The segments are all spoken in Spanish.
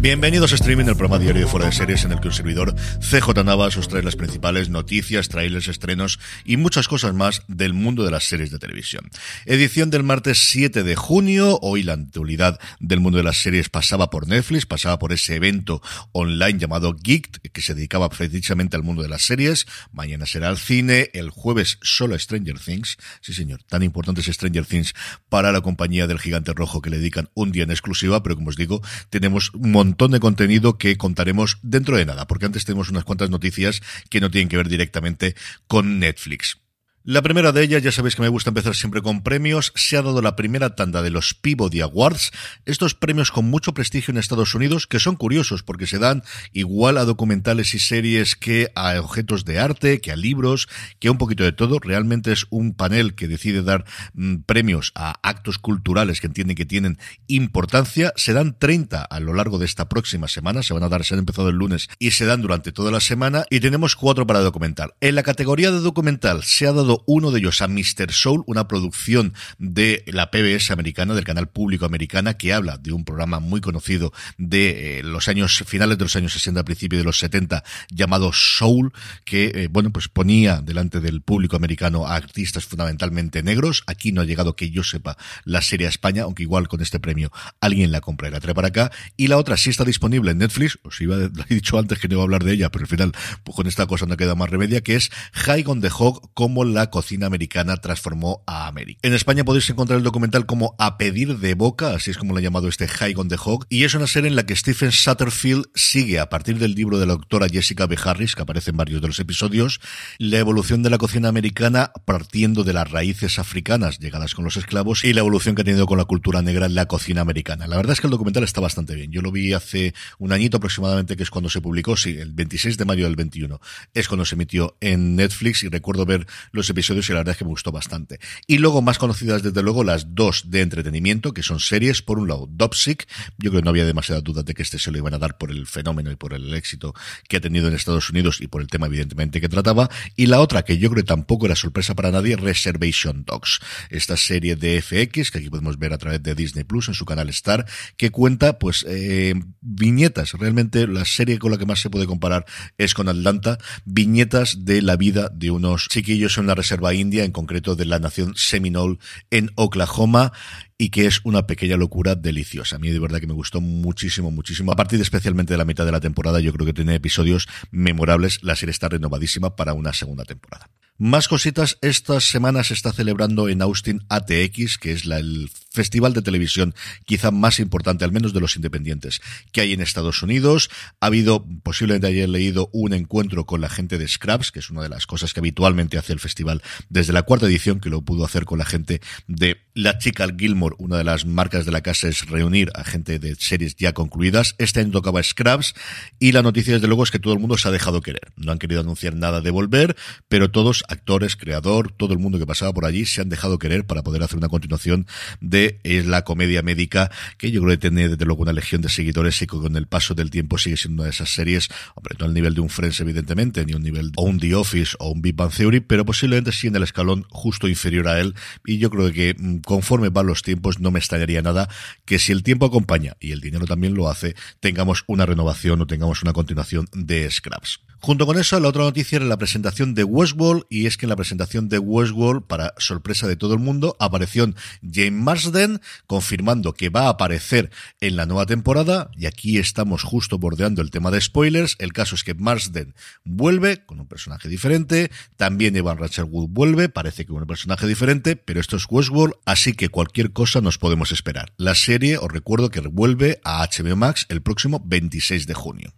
Bienvenidos a Streaming, el programa diario de Fuera de Series en el que un servidor CJ Navas os trae las principales noticias, trailers, estrenos y muchas cosas más del mundo de las series de televisión. Edición del martes 7 de junio, hoy la actualidad del mundo de las series pasaba por Netflix, pasaba por ese evento online llamado Geek, que se dedicaba precisamente al mundo de las series, mañana será el cine, el jueves solo Stranger Things, sí señor, tan importante es Stranger Things para la compañía del gigante rojo que le dedican un día en exclusiva, pero como os digo, tenemos un montón montón de contenido que contaremos dentro de nada, porque antes tenemos unas cuantas noticias que no tienen que ver directamente con Netflix. La primera de ellas, ya sabéis que me gusta empezar siempre con premios, se ha dado la primera tanda de los Peabody Awards, estos premios con mucho prestigio en Estados Unidos, que son curiosos porque se dan igual a documentales y series que a objetos de arte, que a libros, que a un poquito de todo. Realmente es un panel que decide dar mm, premios a actos culturales que entienden que tienen importancia. Se dan 30 a lo largo de esta próxima semana, se van a dar, se han empezado el lunes y se dan durante toda la semana y tenemos cuatro para documental. En la categoría de documental se ha dado uno de ellos a Mr. Soul, una producción de la PBS americana, del canal público americana, que habla de un programa muy conocido de eh, los años finales de los años 60, principio de los 70, llamado Soul, que, eh, bueno, pues ponía delante del público americano a artistas fundamentalmente negros. Aquí no ha llegado que yo sepa la serie a España, aunque igual con este premio alguien la compra y la trae para acá. Y la otra sí está disponible en Netflix, os iba, lo he dicho antes que no iba a hablar de ella, pero al final pues con esta cosa no queda más remedia, que es High on the Hog, como la cocina americana transformó a América. En España podéis encontrar el documental como A pedir de boca, así es como lo ha llamado este High on the Hog, y es una serie en la que Stephen Satterfield sigue a partir del libro de la doctora Jessica B. Harris, que aparece en varios de los episodios, la evolución de la cocina americana partiendo de las raíces africanas llegadas con los esclavos y la evolución que ha tenido con la cultura negra en la cocina americana. La verdad es que el documental está bastante bien. Yo lo vi hace un añito aproximadamente, que es cuando se publicó, sí, el 26 de mayo del 21, es cuando se emitió en Netflix y recuerdo ver los episodios y la verdad es que me gustó bastante. Y luego más conocidas desde luego las dos de entretenimiento, que son series. Por un lado, Dopsic, yo creo que no había demasiada duda de que este se lo iban a dar por el fenómeno y por el éxito que ha tenido en Estados Unidos y por el tema evidentemente que trataba. Y la otra, que yo creo que tampoco era sorpresa para nadie, Reservation Dogs. Esta serie de FX, que aquí podemos ver a través de Disney Plus en su canal Star, que cuenta pues eh, viñetas. Realmente la serie con la que más se puede comparar es con Atlanta, viñetas de la vida de unos chiquillos en una reserva india, en concreto de la nación Seminole en Oklahoma y que es una pequeña locura deliciosa. A mí de verdad que me gustó muchísimo, muchísimo. A partir especialmente de la mitad de la temporada, yo creo que tiene episodios memorables. La serie está renovadísima para una segunda temporada. Más cositas, esta semana se está celebrando en Austin ATX, que es la, el festival de televisión quizá más importante, al menos de los independientes, que hay en Estados Unidos. Ha habido, posiblemente ayer leído, un encuentro con la gente de Scraps, que es una de las cosas que habitualmente hace el festival desde la cuarta edición, que lo pudo hacer con la gente de La Chica Gilmore, una de las marcas de la casa es reunir a gente de series ya concluidas. Este año tocaba Scraps y la noticia desde luego es que todo el mundo se ha dejado querer. No han querido anunciar nada de volver, pero todos, actores, creador, todo el mundo que pasaba por allí se han dejado querer para poder hacer una continuación de es la comedia médica, que yo creo que tiene desde luego una legión de seguidores y que con el paso del tiempo sigue siendo una de esas series, hombre, no al nivel de un Friends evidentemente, ni un nivel o un The Office o un Big Bang Theory, pero posiblemente sí en el escalón justo inferior a él y yo creo que mm, conforme van los tiempos no me extrañaría nada que si el tiempo acompaña y el dinero también lo hace, tengamos una renovación o tengamos una continuación de Scraps. Junto con eso, la otra noticia era la presentación de Westworld, y es que en la presentación de Westworld, para sorpresa de todo el mundo, apareció James Marsden, confirmando que va a aparecer en la nueva temporada, y aquí estamos justo bordeando el tema de spoilers. El caso es que Marsden vuelve con un personaje diferente, también Evan Rachel Wood vuelve, parece que con un personaje diferente, pero esto es Westworld, así que cualquier cosa nos podemos esperar. La serie, os recuerdo que vuelve a HBO Max el próximo 26 de junio.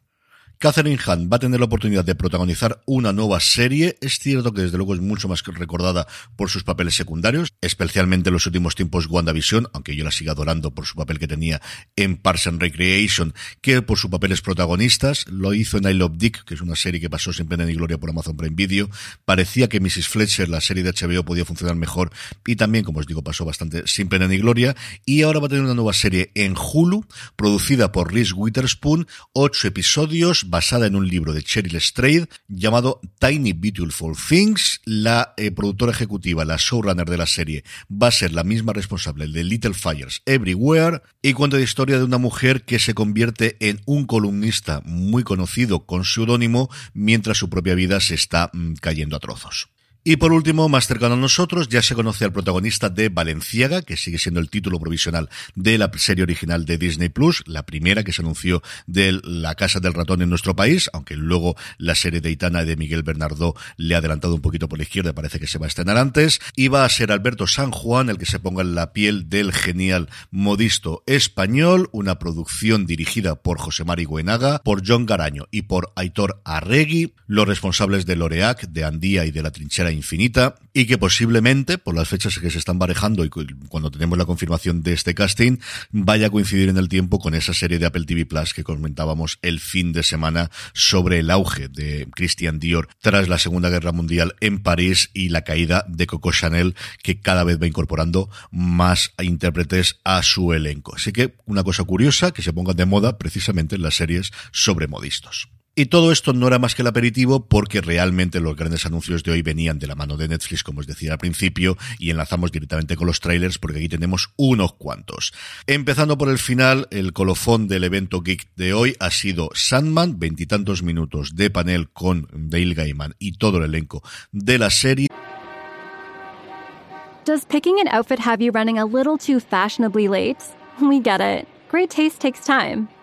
Catherine Hunt va a tener la oportunidad de protagonizar una nueva serie. Es cierto que desde luego es mucho más recordada por sus papeles secundarios, especialmente en los últimos tiempos WandaVision, aunque yo la siga adorando por su papel que tenía en Parks and Recreation, que por sus papeles protagonistas. Lo hizo en I Love Dick, que es una serie que pasó sin pena ni gloria por Amazon Prime Video. Parecía que Mrs. Fletcher, la serie de HBO, podía funcionar mejor y también, como os digo, pasó bastante sin pena ni gloria. Y ahora va a tener una nueva serie en Hulu, producida por Reese Witherspoon, ocho episodios basada en un libro de Cheryl Strayed llamado Tiny Beautiful Things. La eh, productora ejecutiva, la showrunner de la serie, va a ser la misma responsable de Little Fires Everywhere y cuenta la historia de una mujer que se convierte en un columnista muy conocido con seudónimo mientras su propia vida se está mm, cayendo a trozos. Y por último, más cercano a nosotros, ya se conoce al protagonista de Valenciaga, que sigue siendo el título provisional de la serie original de Disney Plus, la primera que se anunció de La Casa del Ratón en nuestro país, aunque luego la serie de Itana de Miguel Bernardo le ha adelantado un poquito por la izquierda, parece que se va a estrenar antes, y va a ser Alberto San Juan el que se ponga en la piel del genial modisto español, una producción dirigida por José Mari Guenaga, por John Garaño y por Aitor Arregui, los responsables de Loreac, de Andía y de la trinchera infinita y que posiblemente, por las fechas que se están barejando y cuando tenemos la confirmación de este casting, vaya a coincidir en el tiempo con esa serie de Apple TV Plus que comentábamos el fin de semana sobre el auge de Christian Dior tras la Segunda Guerra Mundial en París y la caída de Coco Chanel que cada vez va incorporando más intérpretes a su elenco. Así que una cosa curiosa que se ponga de moda precisamente en las series sobre modistos. Y todo esto no era más que el aperitivo porque realmente los grandes anuncios de hoy venían de la mano de Netflix, como os decía al principio, y enlazamos directamente con los trailers porque aquí tenemos unos cuantos. Empezando por el final, el colofón del evento geek de hoy ha sido Sandman, veintitantos minutos de panel con Dale Gaiman y todo el elenco de la serie. Does picking an outfit have you running a little too fashionably late? We get it. Great taste takes time.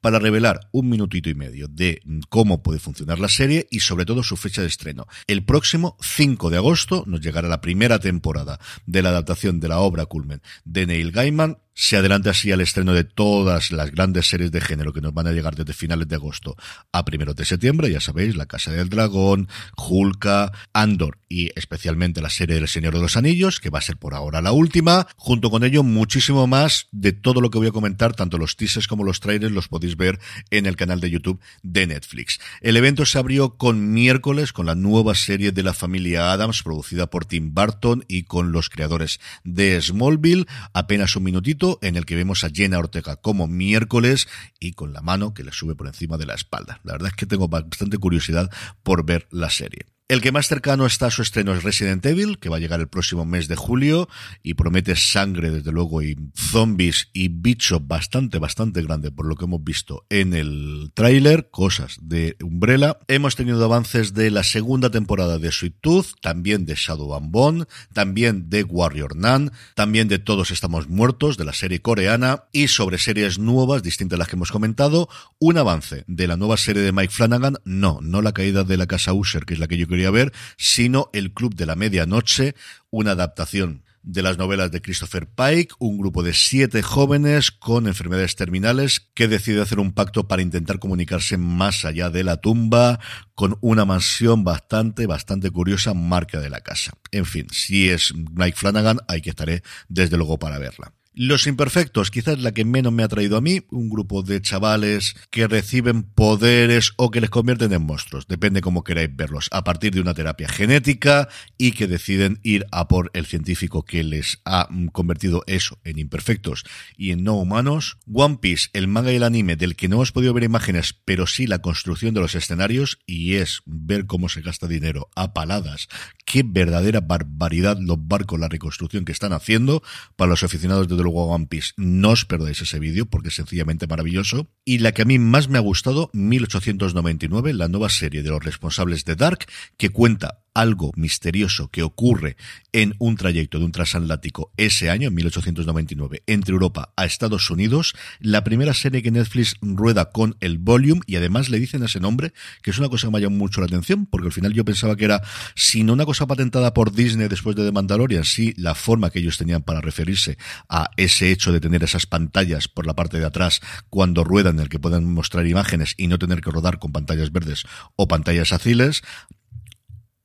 Para revelar un minutito y medio de cómo puede funcionar la serie y sobre todo su fecha de estreno. El próximo 5 de agosto nos llegará la primera temporada de la adaptación de la obra Culmen de Neil Gaiman se adelanta así al estreno de todas las grandes series de género que nos van a llegar desde finales de agosto a primeros de septiembre, ya sabéis, La Casa del Dragón, Hulka, Andor y especialmente la serie del Señor de los Anillos, que va a ser por ahora la última. Junto con ello, muchísimo más de todo lo que voy a comentar, tanto los teasers como los trailers, los podéis ver en el canal de YouTube de Netflix. El evento se abrió con miércoles, con la nueva serie de la familia Adams, producida por Tim Burton y con los creadores de Smallville. Apenas un minutito en el que vemos a Jenna Ortega como miércoles y con la mano que le sube por encima de la espalda. La verdad es que tengo bastante curiosidad por ver la serie. El que más cercano está a su estreno es Resident Evil, que va a llegar el próximo mes de julio y promete sangre, desde luego, y zombies y bicho bastante, bastante grande por lo que hemos visto en el tráiler, cosas de Umbrella. Hemos tenido avances de la segunda temporada de Sweet Tooth, también de Shadow and Bone, también de Warrior Nun, también de Todos Estamos Muertos, de la serie coreana, y sobre series nuevas, distintas a las que hemos comentado, un avance de la nueva serie de Mike Flanagan, no, no la caída de la casa Usher, que es la que yo quería ver, sino El Club de la Medianoche, una adaptación de las novelas de Christopher Pike, un grupo de siete jóvenes con enfermedades terminales que decide hacer un pacto para intentar comunicarse más allá de la tumba con una mansión bastante, bastante curiosa, marca de la casa. En fin, si es Mike Flanagan, hay que estaré desde luego para verla. Los Imperfectos, quizás la que menos me ha traído a mí, un grupo de chavales que reciben poderes o que les convierten en monstruos, depende cómo queráis verlos, a partir de una terapia genética y que deciden ir a por el científico que les ha convertido eso en imperfectos y en no humanos. One Piece, el manga y el anime del que no hemos podido ver imágenes, pero sí la construcción de los escenarios y es ver cómo se gasta dinero a paladas. Qué verdadera barbaridad los barcos, la reconstrucción que están haciendo para los aficionados de luego One Piece. No os perdáis ese vídeo porque es sencillamente maravilloso. Y la que a mí más me ha gustado, 1899, la nueva serie de los responsables de Dark, que cuenta algo misterioso que ocurre en un trayecto de un transatlántico ese año, en 1899, entre Europa a Estados Unidos, la primera serie que Netflix rueda con el Volume y además le dicen ese nombre, que es una cosa que me ha llamado mucho la atención, porque al final yo pensaba que era, si no una cosa patentada por Disney después de The Mandalorian, sí la forma que ellos tenían para referirse a ese hecho de tener esas pantallas por la parte de atrás cuando ruedan, en el que puedan mostrar imágenes y no tener que rodar con pantallas verdes o pantallas azules,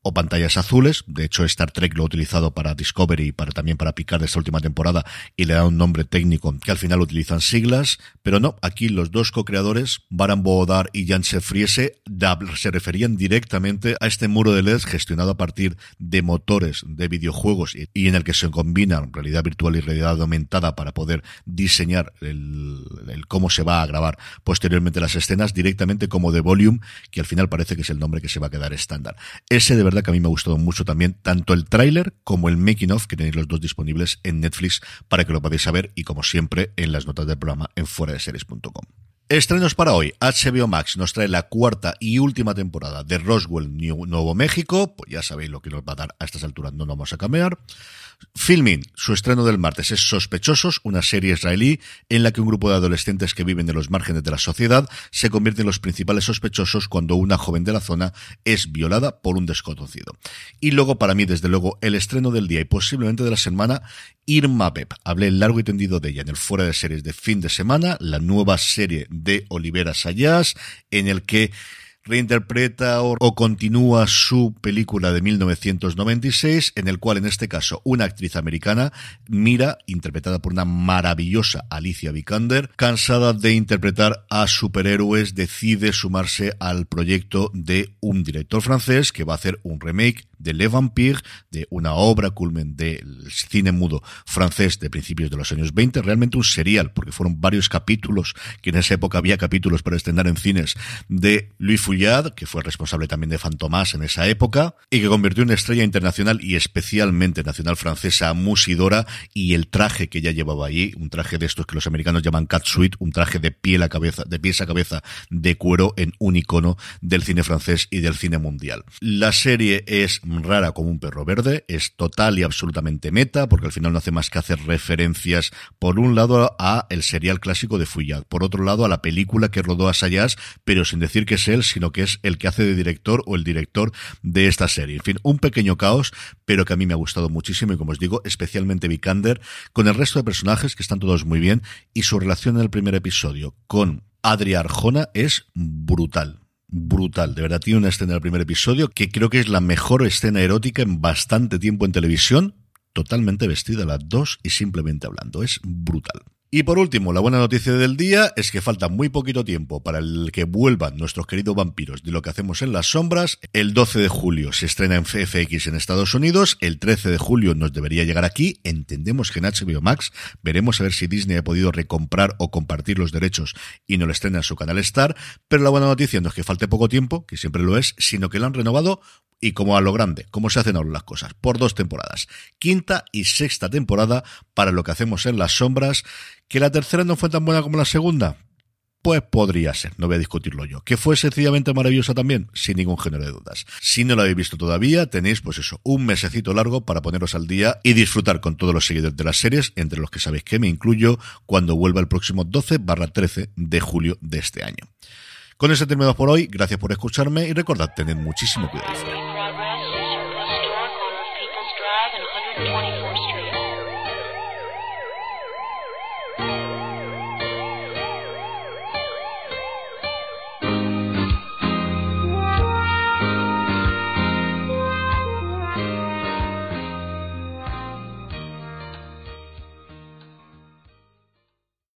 o pantallas azules. De hecho, Star Trek lo ha utilizado para Discovery y para, también para picar de esta última temporada y le da un nombre técnico que al final utilizan siglas. Pero no, aquí los dos co-creadores, Baran Boodar y Jan Friese, se referían directamente a este muro de LED gestionado a partir de motores de videojuegos y, en el que se combinan realidad virtual y realidad aumentada para poder diseñar el cómo se va a grabar posteriormente las escenas directamente como de Volume, que al final parece que es el nombre que se va a quedar estándar. Ese de verdad que a mí me ha gustado mucho también tanto el tráiler como el making of, que tenéis los dos disponibles en Netflix para que lo podáis saber y como siempre en las notas del programa en fuera de series.com. Estrenos para hoy. HBO Max nos trae la cuarta y última temporada de Roswell, Nuevo México. Pues ya sabéis lo que nos va a dar a estas alturas, no nos vamos a cambiar. Filming, su estreno del martes es Sospechosos, una serie israelí en la que un grupo de adolescentes que viven de los márgenes de la sociedad se convierte en los principales sospechosos cuando una joven de la zona es violada por un desconocido. Y luego, para mí, desde luego, el estreno del día y posiblemente de la semana, Irma Pep. Hablé largo y tendido de ella en el fuera de series de fin de semana, la nueva serie de Olivera Sayas, en el que reinterpreta o, continúa su película de 1996, en el cual en este caso una actriz americana, Mira, interpretada por una maravillosa Alicia Vikander, cansada de interpretar a superhéroes, decide sumarse al proyecto de un director francés que va a hacer un remake de Le Vampire, de una obra culmen del cine mudo francés de principios de los años 20, realmente un serial, porque fueron varios capítulos, que en esa época había capítulos para estrenar en cines, de Louis Fouillade, que fue responsable también de Fantomas en esa época, y que convirtió en estrella internacional y especialmente nacional francesa Musidora, y el traje que ella llevaba allí, un traje de estos que los americanos llaman catsuit, un traje de piel a cabeza, de pies a cabeza de cuero en un icono del cine francés y del cine mundial. La serie es rara como un perro verde, es total y absolutamente meta, porque al final no hace más que hacer referencias, por un lado, a el serial clásico de Fuyad, por otro lado, a la película que rodó a Sayas, pero sin decir que es él, sino que es el que hace de director o el director de esta serie. En fin, un pequeño caos, pero que a mí me ha gustado muchísimo y como os digo, especialmente Vikander, con el resto de personajes que están todos muy bien y su relación en el primer episodio con Adria Arjona es brutal brutal. De verdad, tiene una escena del primer episodio que creo que es la mejor escena erótica en bastante tiempo en televisión. Totalmente vestida las dos y simplemente hablando. Es brutal. Y por último, la buena noticia del día es que falta muy poquito tiempo para el que vuelvan nuestros queridos vampiros de lo que hacemos en las sombras. El 12 de julio se estrena en FX en Estados Unidos, el 13 de julio nos debería llegar aquí, entendemos que en HBO Max, veremos a ver si Disney ha podido recomprar o compartir los derechos y no lo estrena en su canal Star, pero la buena noticia no es que falte poco tiempo, que siempre lo es, sino que lo han renovado y como a lo grande, como se hacen ahora las cosas, por dos temporadas. Quinta y sexta temporada para lo que hacemos en las sombras ¿Que la tercera no fue tan buena como la segunda? Pues podría ser, no voy a discutirlo yo. ¿Que fue sencillamente maravillosa también? Sin ningún género de dudas. Si no la habéis visto todavía, tenéis pues eso, un mesecito largo para poneros al día y disfrutar con todos los seguidores de las series, entre los que sabéis que me incluyo, cuando vuelva el próximo 12 barra 13 de julio de este año. Con eso terminamos por hoy, gracias por escucharme y recordad, tened muchísimo cuidado.